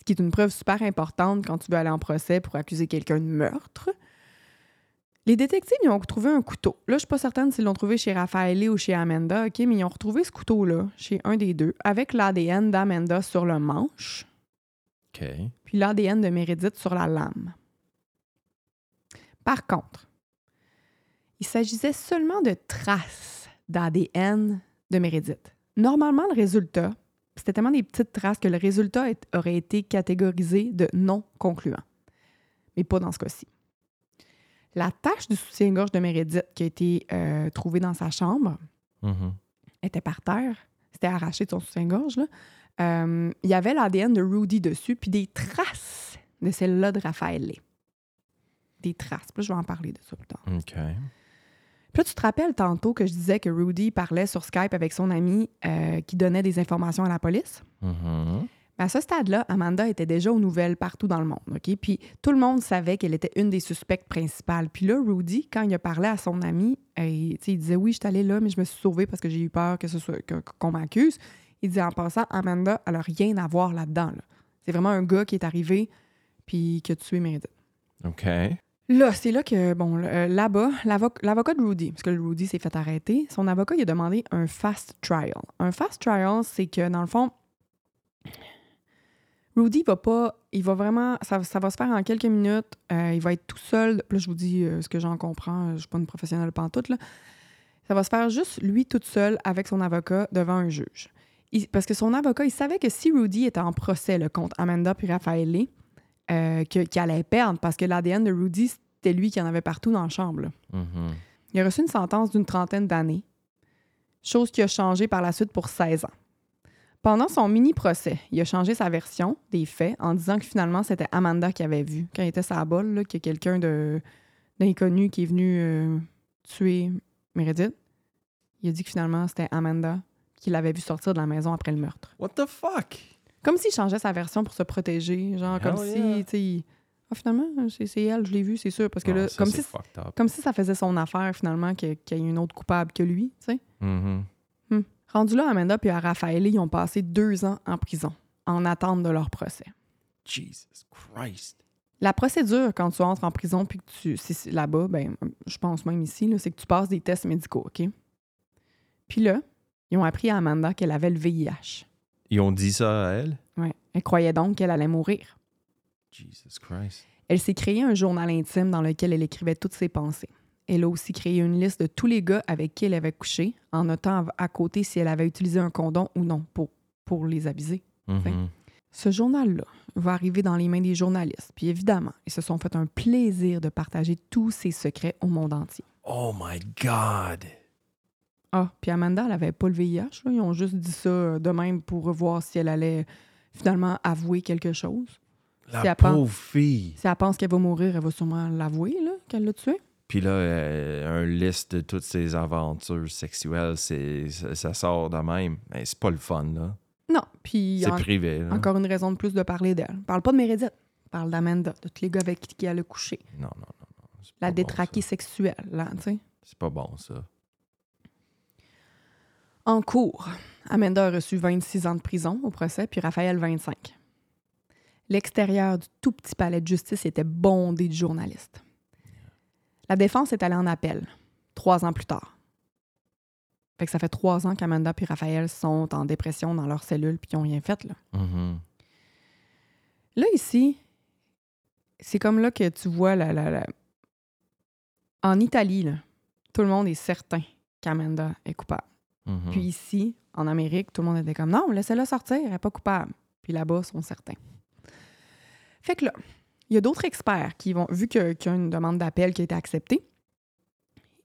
ce qui est une preuve super importante quand tu veux aller en procès pour accuser quelqu'un de meurtre. Les détectives, ils ont trouvé un couteau. Là, je suis pas certaine s'ils l'ont trouvé chez Raffaele ou chez Amanda, OK, mais ils ont retrouvé ce couteau-là chez un des deux avec l'ADN d'Amanda sur le manche, OK. puis l'ADN de Meredith sur la lame. Par contre, il s'agissait seulement de traces d'ADN de Meredith. Normalement, le résultat, c'était tellement des petites traces que le résultat est- aurait été catégorisé de non concluant. Mais pas dans ce cas-ci. La tache du soutien-gorge de Meredith qui a été euh, trouvée dans sa chambre Mhm. était par terre. C'était arraché de son soutien-gorge. Euh, il y avait l'ADN de Rudy dessus, puis des traces de celle-là de Raphaël. Des traces. Puis je vais en parler de ça plus tard. OK. Puis là, tu te rappelles tantôt que je disais que Rudy parlait sur Skype avec son ami euh, qui donnait des informations à la police? Mhm. Ben, à ce stade-là, Amanda était déjà aux nouvelles partout dans le monde. OK? Puis tout le monde savait qu'elle était une des suspectes principales. Puis là, Rudy, quand il a parlé à son ami, euh, il, disait Oui, je suis allé là, mais je me suis sauvée parce que j'ai eu peur que ce soit qu'on m'accuse. Il dit en passant, Amanda, elle n'a rien à voir là-dedans. là. C'est vraiment un gars qui est arrivé puis qui a tué Meredith. OK. Là, c'est là que, bon, euh, là-bas, l'avo- l'avocat de Rudy, parce que le Rudy s'est fait arrêter, son avocat, il a demandé un fast trial. Un fast trial, c'est que, dans le fond, Rudy va pas, il va vraiment, ça, va se faire en quelques minutes, euh, il va être tout seul. Là, je vous dis euh, ce que j'en comprends, euh, je suis pas une professionnelle pantoute, là. Ça va se faire juste lui tout seul avec son avocat devant un juge. Parce que son avocat, il savait que si Rudy était en procès là, contre Amanda puis Raffaele, euh, que- qu'il allait perdre parce que l'ADN de Rudy, c'était lui qui en avait partout dans la chambre. Mhm. Il a reçu une sentence d'une trentaine d'années, chose qui a changé par la suite pour 16 ans. Pendant son mini-procès, il a changé sa version des faits en disant que finalement, c'était Amanda qui avait vu, quand il était sa bol, là, qu'il y a quelqu'un de- d'inconnu qui est venu euh, tuer Meredith. Il a dit que finalement, c'était Amanda qui l'avait vu sortir de la maison après le meurtre. What the fuck? Comme s'il changeait sa version pour se protéger. Genre, Hell comme yeah. si, ah, finalement, c'est elle, je l'ai vue, c'est sûr. Parce que Ah, là, ça, comme si, comme si ça faisait son affaire, finalement, qu'il y ait une autre coupable que lui, tu sais. Mhm. Rendu là, Amanda puis à Raphaël, ils ont passé deux ans en prison, en attente de leur procès. Jesus Christ. La procédure, quand tu entres en prison puis que tu. Si là-bas, ben, je pense même ici, c'est que tu passes des tests médicaux, OK? Puis là, ils ont appris à Amanda qu'elle avait le VIH. Ils ont dit ça à elle? Ouais. Elle croyait donc qu'elle allait mourir. Jesus Christ. Elle s'est créé un journal intime dans lequel elle écrivait toutes ses pensées. Elle a aussi créé une liste de tous les gars avec qui elle avait couché, en notant à côté si elle avait utilisé un condom ou non pour, pour les aviser. Mhm. Ce journal-là va arriver dans les mains des journalistes. Puis évidemment, ils se sont fait un plaisir de partager tous ses secrets au monde entier. Oh my God. Ah, puis Amanda, elle avait pas le VIH. là. Ils ont juste dit ça euh, de même pour voir si elle allait finalement avouer quelque chose. La Si elle pense- pauvre fille. Si elle pense qu'elle va mourir, elle va sûrement l'avouer, là, qu'elle l'a tué. Puis là, euh, un liste de toutes ses aventures sexuelles, c'est, ça, sort de même. Mais c'est pas le fun, là. Non, puis C'est en- privé, là. encore une raison de plus de parler d'elle. Parle pas de Meredith, parle d'Amanda, de tous les gars avec qui elle a couché. Non, non, non. non. La bon, détraquée sexuelle, là, tu sais. C'est pas bon, ça. En cours, Amanda a reçu 26 ans de prison au procès, puis Raphaël 25. L'extérieur du tout petit palais de justice était bondé de journalistes. La défense est allée en appel, trois ans plus tard. Fait que ça fait trois ans qu'Amanda et Raphaël sont en dépression dans leur cellule puis qu'ils n'ont rien fait. Là. Mhm. Là, ici, c'est comme là que tu vois la, la- la- En Italie, là, tout le monde est certain qu'Amanda est coupable. Mhm. Puis ici, en Amérique, tout le monde était comme non, laissez-la sortir, elle n'est pas coupable. Puis là-bas, ils sont certains. Fait que là, il y a d'autres experts qui vont, vu que- qu'il y a une demande d'appel qui a été acceptée,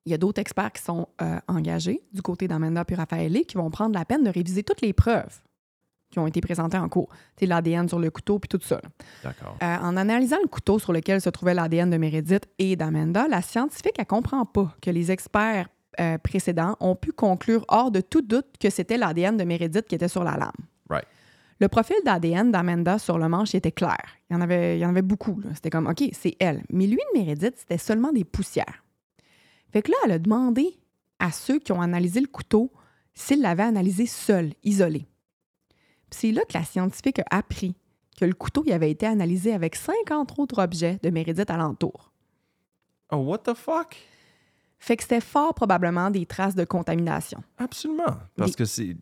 il y a d'autres experts qui sont euh, engagés du côté d'Amanda puis Raphaël qui vont prendre la peine de réviser toutes les preuves qui ont été présentées en cours. C'est l'ADN sur le couteau puis tout ça. là. D'accord. Euh, en analysant le couteau sur lequel se trouvait l'ADN de Meredith et d'Amanda, la scientifique ne comprend pas que les experts euh, précédents ont pu conclure hors de tout doute que c'était l'ADN de Meredith qui était sur la lame. Right. Le profil d'ADN d'Amanda sur le manche était clair. Il y en avait, il y en avait beaucoup. C'était comme, OK, c'est elle. Mais lui de Meredith, c'était seulement des poussières. Fait que là, elle a demandé à ceux qui ont analysé le couteau s'ils l'avaient analysé seul, isolé. C'est là que la scientifique a appris que le couteau il avait été analysé avec 50 autres objets de Meredith alentour. Oh, what the fuck? Fait que c'était fort probablement des traces de contamination. Absolument. Parce Des- que c'est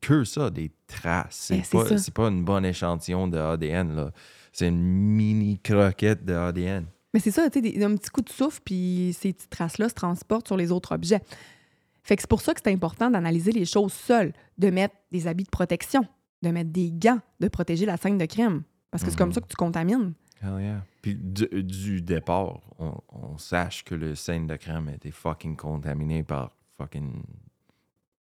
que ça, des traces. C'est ça. pas, pas une bonne échantillon de ADN. C'est une mini croquette de ADN. Mais c'est ça, tu sais, un petit coup de souffle, puis ces petites traces-là se transportent sur les autres objets. Fait que c'est pour ça que c'est important d'analyser les choses seul, de mettre des habits de protection, de mettre des gants, de protéger la scène de crime. Parce que c'est comme Mhm. ça que tu contamines. Hell yeah. Puis du, du départ, on, on sache que le scène de crème a été fucking contaminé par fucking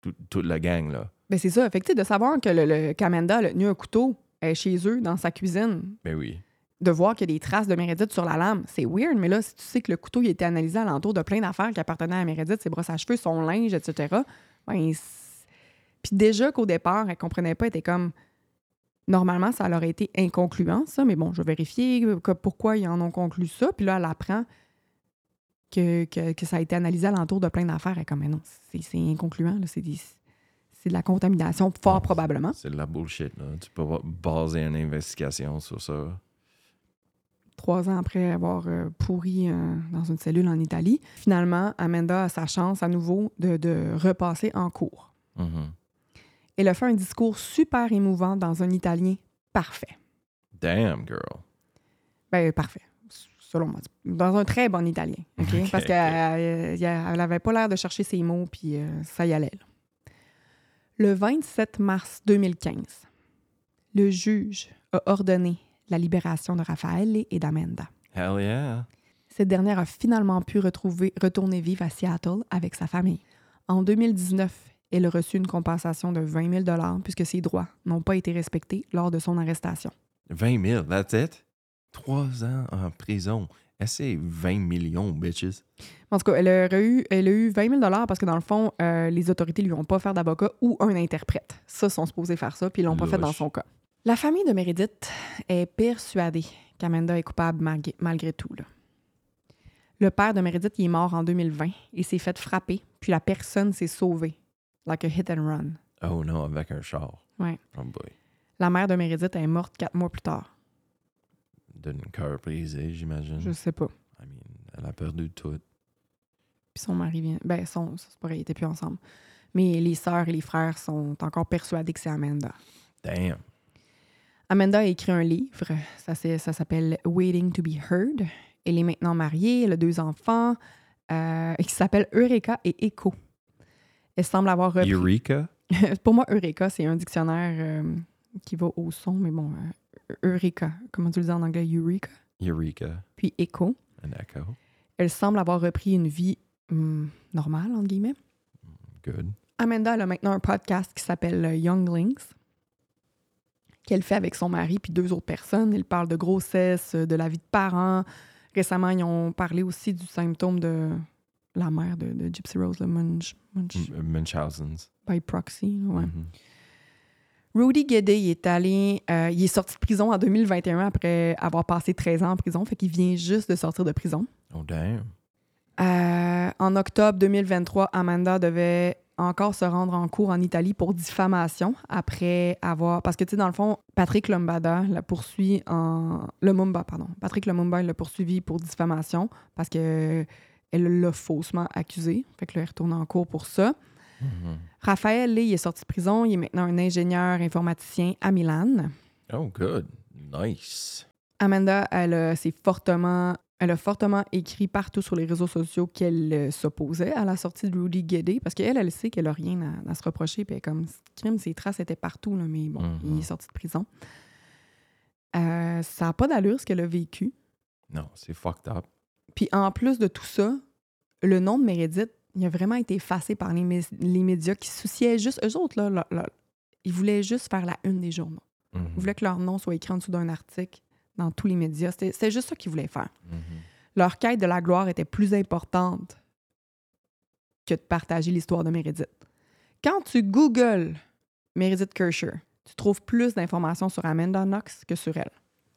tout- toute la gang, là. Ben c'est ça. Fait que, de savoir que le, le Kamenda a tenu un couteau euh, chez eux, dans sa cuisine, Ben oui. de voir qu'il y a des traces de Meredith sur la lame, c'est weird. Mais là, si tu sais que le couteau il a été analysé alentour de plein d'affaires qui appartenaient à Meredith, ses brosses à cheveux, son linge, etc. ben, Puis déjà qu'au départ, elle comprenait pas, elle était comme... Normalement, ça leur a été inconcluant, ça, mais bon, je vais vérifier que- pourquoi ils en ont conclu ça. Puis là, elle apprend que, que, que ça a été analysé alentour de plein d'affaires. Elle est comme, mais non, c'est inconcluant, c'est de la contamination, fort probablement. C'est de la bullshit, là. Tu peux pas baser une investigation sur ça. trois ans après avoir euh, pourri euh, dans une cellule en Italie. Finalement, Amanda a sa chance à nouveau de, de repasser en cours. Mhm. Elle a fait un discours super émouvant dans un italien parfait. Damn, girl. Ben, parfait, selon moi. Dans un très bon italien, OK? Parce qu'elle n'avait pas l'air de chercher ses mots, puis euh, ça y allait. là. Le 27 mars 2015, le juge a ordonné la libération de Raffaele et d'Amanda. Hell yeah. Cette dernière a finalement pu retrouver, retourner vivre à Seattle avec sa famille. En 2019, elle a reçu une compensation de 20 000 puisque ses droits n'ont pas été respectés lors de son arrestation. 20 000, that's it? Trois ans en prison. C'est 20 millions, bitches? En tout cas, elle a eu, elle a eu 20 000 parce que dans le fond, euh, les autorités lui ont pas offert d'avocat ou un interprète. Ça, sont supposés faire ça, puis ils l'ont pas fait dans son cas. La famille de Meredith est persuadée qu'Amanda est coupable malgré, malgré tout. là. Le père de Meredith il est mort en 2020 et s'est fait frapper, puis la personne s'est sauvée, like a hit and run. Oh non, avec un char. Ouais. Oh boy. La mère de Meredith est morte quatre mois plus tard. D'une cœur brisé, j'imagine. Je sais pas. I mean, elle a perdu tout. Puis son mari vient. Ben, son, c'est vrai, ils étaient plus ensemble. Mais les sœurs et les frères sont encore persuadés que c'est Amanda. Damn. Amanda a écrit un livre, ça, c'est- ça s'appelle Waiting to be Heard. Elle est maintenant mariée, elle a deux enfants, euh, qui s'appellent Eureka et Echo. Elle semble avoir repris... Eureka? Pour moi, Eureka, c'est un dictionnaire euh, qui va au son, mais bon, euh, Eureka, comment tu le dis en anglais? Eureka? Eureka. Puis Echo. An echo. Elle semble avoir repris une vie hum, normale, entre guillemets. Good. Amanda elle a maintenant un podcast qui s'appelle euh, Younglings, qu'elle fait avec son mari puis deux autres personnes. Ils parlent de grossesse, de la vie de parents. Récemment, ils ont parlé aussi du symptôme de la mère de, de Gypsy Rose, le Munch, Munchausen's. by proxy. ouais. Mhm. Rudy Guédé, il est allé, euh, il est sorti de prison en 2021 après avoir passé 13 ans en prison, fait qu'il vient juste de sortir de prison. Oh, damn. Euh, en octobre 2023, Amanda devait encore se rendre en cours en Italie pour diffamation après avoir. Parce que, tu sais, dans le fond, Patrick Lombada la poursuit en. Lumumba, pardon. Patrick Lumumba l'a poursuivi pour diffamation parce que elle l'a faussement accusé. Fait que là, elle retourne en cours pour ça. Mhm. Raphaël, lui, il est sorti de prison. Il est maintenant un ingénieur informaticien à Milan. Oh, good. Nice. Amanda, elle, s'est fortement, elle a fortement écrit partout sur les réseaux sociaux qu'elle euh, s'opposait à la sortie de Rudy Guédé parce qu'elle, elle sait qu'elle n'a rien à, à se reprocher. Puis elle comme, crime, ses traces étaient partout, là, mais bon, il est sorti de prison. Euh, ça n'a pas d'allure ce qu'elle a vécu. Non, c'est fucked up. Puis en plus de tout ça, le nom de Meredith, il a vraiment été effacé par les, mé- les médias qui souciaient juste, eux autres, là, là, là, ils voulaient juste faire la une des journaux. Mhm. Ils voulaient que leur nom soit écrit en dessous d'un article dans tous les médias. C'était c'était juste ça qu'ils voulaient faire. Mhm. Leur quête de la gloire était plus importante que de partager l'histoire de Meredith. Quand tu googles Meredith Kircher, tu trouves plus d'informations sur Amanda Knox que sur elle.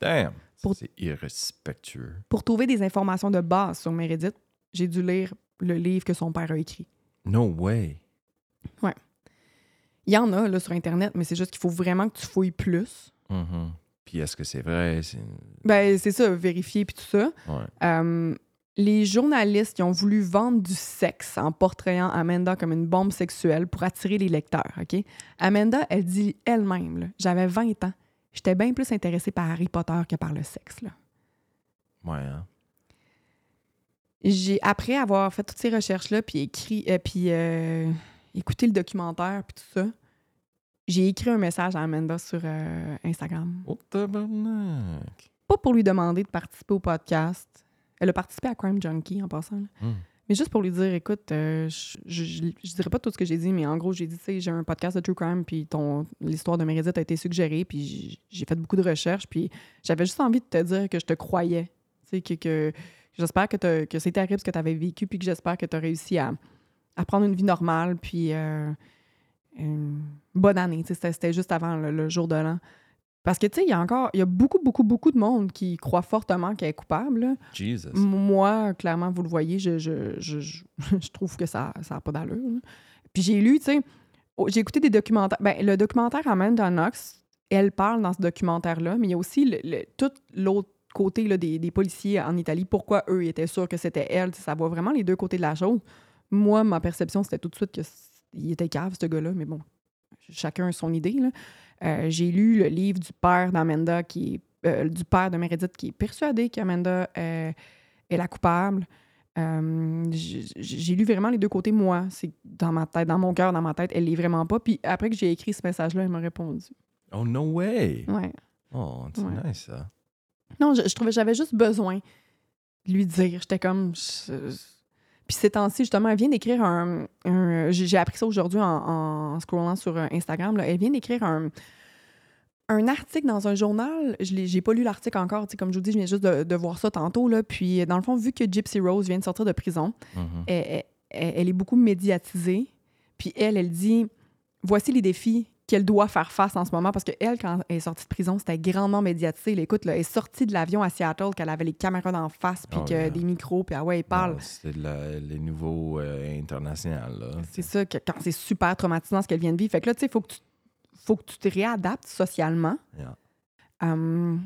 Damn. C'est irrespectueux. Pour trouver des informations de base sur Meredith, j'ai dû lire le livre que son père a écrit. No way. Il y en a là, sur Internet, mais c'est juste qu'il faut vraiment que tu fouilles plus. Mhm. Puis est-ce que c'est vrai? Ben, c'est ça, vérifier puis tout ça. Ouais. Euh, les journalistes qui ont voulu vendre du sexe en portrayant Amanda comme une bombe sexuelle pour attirer les lecteurs, OK? Amanda, elle dit elle-même, j'avais 20 ans, j'étais bien plus intéressée par Harry Potter que par le sexe, là. Ouais, hein? J'ai, après avoir fait toutes ces recherches-là, puis écrit, euh, puis euh, écouté le documentaire, puis tout ça, j'ai écrit un message à Amanda sur euh, Instagram. Oh, tabarnak! Pas pour lui demander de participer au podcast. Elle a participé à Crime Junkie en passant. là. Hmm. Mais juste pour lui dire, écoute, euh, je, je, je- dirais pas tout ce que j'ai dit, mais en gros, j'ai dit, tu sais, j'ai un podcast de True Crime, puis ton l'histoire de Meredith a été suggérée, puis j'ai fait beaucoup de recherches, puis j'avais juste envie de te dire que je te croyais. Tu sais, que, j'espère que, que c'est terrible ce que tu avais vécu, puis que j'espère que tu as réussi à, prendre une vie normale, puis euh, bonne année. Tu sais, C'était juste avant le jour de l'an. Parce que, tu sais, il y a encore, il y a beaucoup, beaucoup, beaucoup de monde qui croit fortement qu'elle est coupable. là. Jesus. Moi, clairement, vous le voyez, je, je, je, je, je trouve que ça n'a pas d'allure. là. Puis j'ai lu, tu sais, oh, j'ai écouté des documentaires. Ben, le documentaire Amanda Knox, elle parle dans ce documentaire-là, mais il y a aussi le- le- tout l'autre côté là, des, des policiers en Italie. Pourquoi eux étaient sûrs que c'était elle? Tu sais, Ça voit vraiment les deux côtés de la chose. Moi, ma perception, c'était tout de suite qu'il était cave, ce gars-là, mais bon, chacun a son idée. là. Euh, j'ai lu le livre du père d'Amanda, qui est, euh, du père de Meredith, qui est persuadé qu'Amanda euh, est la coupable. Euh, j'ai lu vraiment les deux côtés, moi. C'est dans ma tête, dans mon cœur, dans ma tête, elle l'est vraiment pas. Puis après que j'ai écrit ce message-là, elle m'a répondu. Oh, no way! Ouais. Oh, c'est Ouais. nice, ça. Non, je, je trouvais j'avais juste besoin de lui dire. J'étais comme. je- Puis ces temps-ci, justement, elle vient d'écrire un. un- J'ai appris ça aujourd'hui en, en scrollant sur euh, Instagram. là. Elle vient d'écrire un, un article dans un journal. Je j'ai pas lu l'article encore. tu sais, Comme je vous dis, je viens juste de, de voir ça tantôt. Là. Puis, dans le fond, vu que Gypsy Rose vient de sortir de prison, Mhm. elle- elle- elle est beaucoup médiatisée. Puis elle, elle dit voici les défis qu'elle doit faire face en ce moment. Parce qu'elle, quand elle est sortie de prison, c'était grandement médiatisé. Écoute, là, elle est sortie de l'avion à Seattle, qu'elle avait les caméras d'en face, puis Oh, que yeah. des micros, puis ah ouais, elle parle. C'est les nouveaux euh, internationaux. C'est ça, que quand c'est super traumatisant ce qu'elle vient de vivre. Fait que là, tu sais, il faut que tu faut que tu te réadaptes socialement. Yeah. Hum,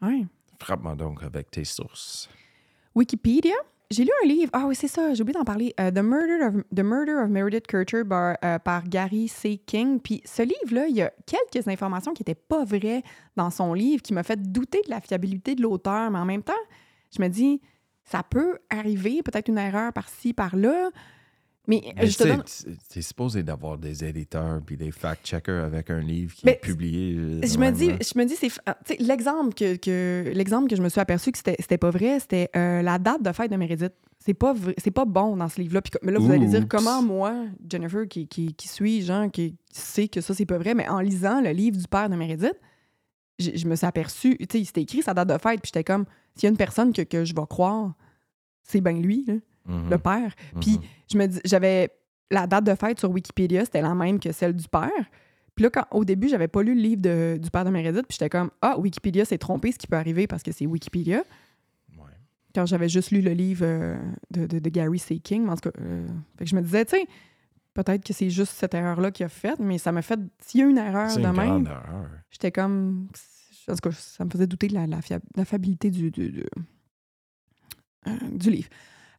ouais. Frappe-moi donc avec tes sources. Wikipédia. J'ai lu un livre. Ah oui, c'est ça, j'ai oublié d'en parler. Euh, The, Murder of, The Murder of Meredith Kircher par, euh, par Gary C. King. Puis ce livre-là, il y a quelques informations qui n'étaient pas vraies dans son livre qui m'a fait douter de la fiabilité de l'auteur. Mais en même temps, je me dis, ça peut arriver, peut-être une erreur par-ci, par-là. Mais, euh, Mais je te tu donne. sais, t'es supposé d'avoir des éditeurs puis des fact-checkers avec un livre qui Mais est publié. euh, Je me dis, je me dis, c'est ah, l'exemple que, que l'exemple que je me suis aperçu que c'était c'était pas vrai, c'était euh, la date de fête de Meredith. C'est pas c'est pas bon dans ce livre-là. Puis là, vous allez dire comment moi, Jennifer, qui, qui, qui suis, genre, qui sait que ça c'est pas vrai, mais en lisant le livre du père de Meredith, je, je me suis aperçu, tu sais, c'était écrit sa date de fête, puis j'étais comme, s'il y a une personne que, que je vais croire, c'est bien lui, là, Mhm, le père. mhm. Puis je me dis, j'avais la date de fête sur Wikipédia, c'était la même que celle du père. Puis là, quand, au début, j'avais pas lu le livre de- du père de Meredith, puis j'étais comme, ah, Wikipédia s'est trompé, ce qui peut arriver parce que c'est Wikipédia. Ouais. Quand j'avais juste lu le livre euh, de, de- de Gary C. King, en tout cas, euh, fait que je me disais, tu sais, peut-être que c'est juste cette erreur-là qu'il a faite, mais ça m'a fait, s'il y a une erreur de une même, j'étais comme, en tout cas, ça me faisait douter de la, la, fia- la fiabilité du, du, du- euh, du livre.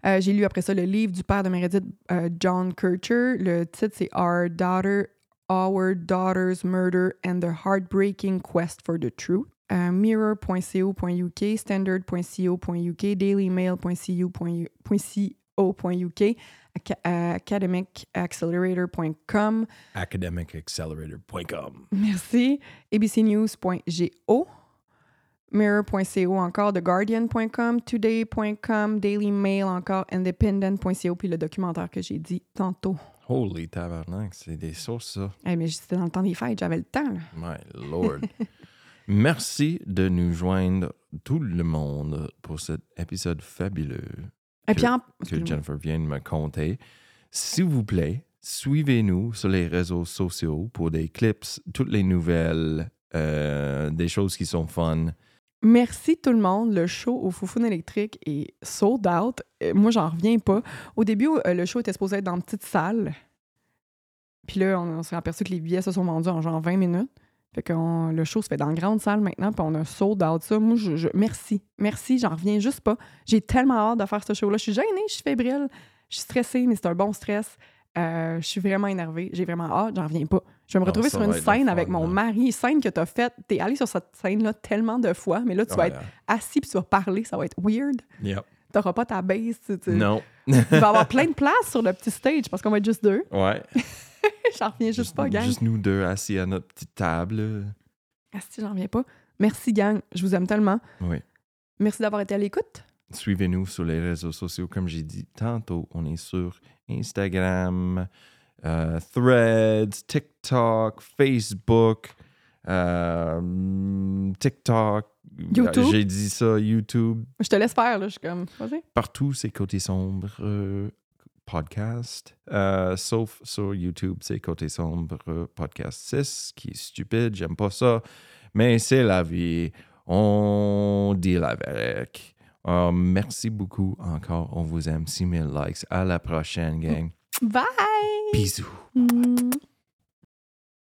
Euh, J'ai lu après ça le livre du père de Meredith, euh, John Kircher. Le titre, c'est Our Daughter, Our Daughter's Murder and the Heartbreaking Quest for the Truth. Euh, mirror.co.uk, standard.co.uk, dailymail.co.uk, aca- academicaccelerator.com. Academicaccelerator.com. Merci. abcnews.go. Mirror.co encore, TheGuardian.com, Today.com, Daily Mail encore, Independent.co, puis le documentaire que j'ai dit tantôt. Holy tabarnak, c'est des sources, ça. Eh, mais c'était dans le temps des fêtes, j'avais le temps. là. My Lord. Merci de nous joindre, tout le monde, pour cet épisode fabuleux Et Que- puis en- que. Jennifer vient de me conter. S'il vous plaît, suivez-nous sur les réseaux sociaux pour des clips, toutes les nouvelles, euh, des choses qui sont fun. Merci tout le monde. Le show au Foufoune électrique est sold out. Euh, Moi, j'en reviens pas. Au début, euh, le show était supposé être dans une petite salle. Puis là, on, s'est aperçu que les billets se sont vendus en genre 20 minutes. Fait que le show se fait dans la grande salle maintenant, puis on a sold out ça. Moi, je, je- merci. Merci, j'en reviens juste pas. J'ai tellement hâte de faire ce show-là. Je suis gênée, je suis fébrile, je suis stressée, mais c'est un bon stress. Euh, je suis vraiment énervée. J'ai vraiment hâte, j'en reviens pas. Je vais me Non, retrouver sur une scène fun, avec mon là. mari, scène que tu as faite. Tu es allé sur cette scène-là tellement de fois, mais là, tu vas être assis puis tu vas parler. Ça va être weird. Yep. Tu n'auras pas ta base. Tu, tu- Non. Il va y avoir plein de place sur le petit stage parce qu'on va être juste deux. Ouais. J'en reviens juste, pas, gang. Juste nous deux assis à notre petite table. Asti, j'en reviens pas. Merci, gang. Je vous aime tellement. Oui. Merci d'avoir été à l'écoute. Suivez-nous sur les réseaux sociaux, comme j'ai dit tantôt. On est sur Instagram, euh, Threads, TikTok, Facebook, euh, TikTok. YouTube. J'ai dit ça, YouTube. Je te laisse faire, là. Je suis comme, vas-y. Partout, c'est Côté Sombre euh, Podcast. Euh, sauf sur YouTube, c'est Côté Sombre euh, Podcast 6, qui est stupide. J'aime pas ça. Mais c'est la vie. On deal avec. Euh, merci beaucoup encore. On vous aime. 6000 likes. À la prochaine, gang. Bye! Bisous. Mm.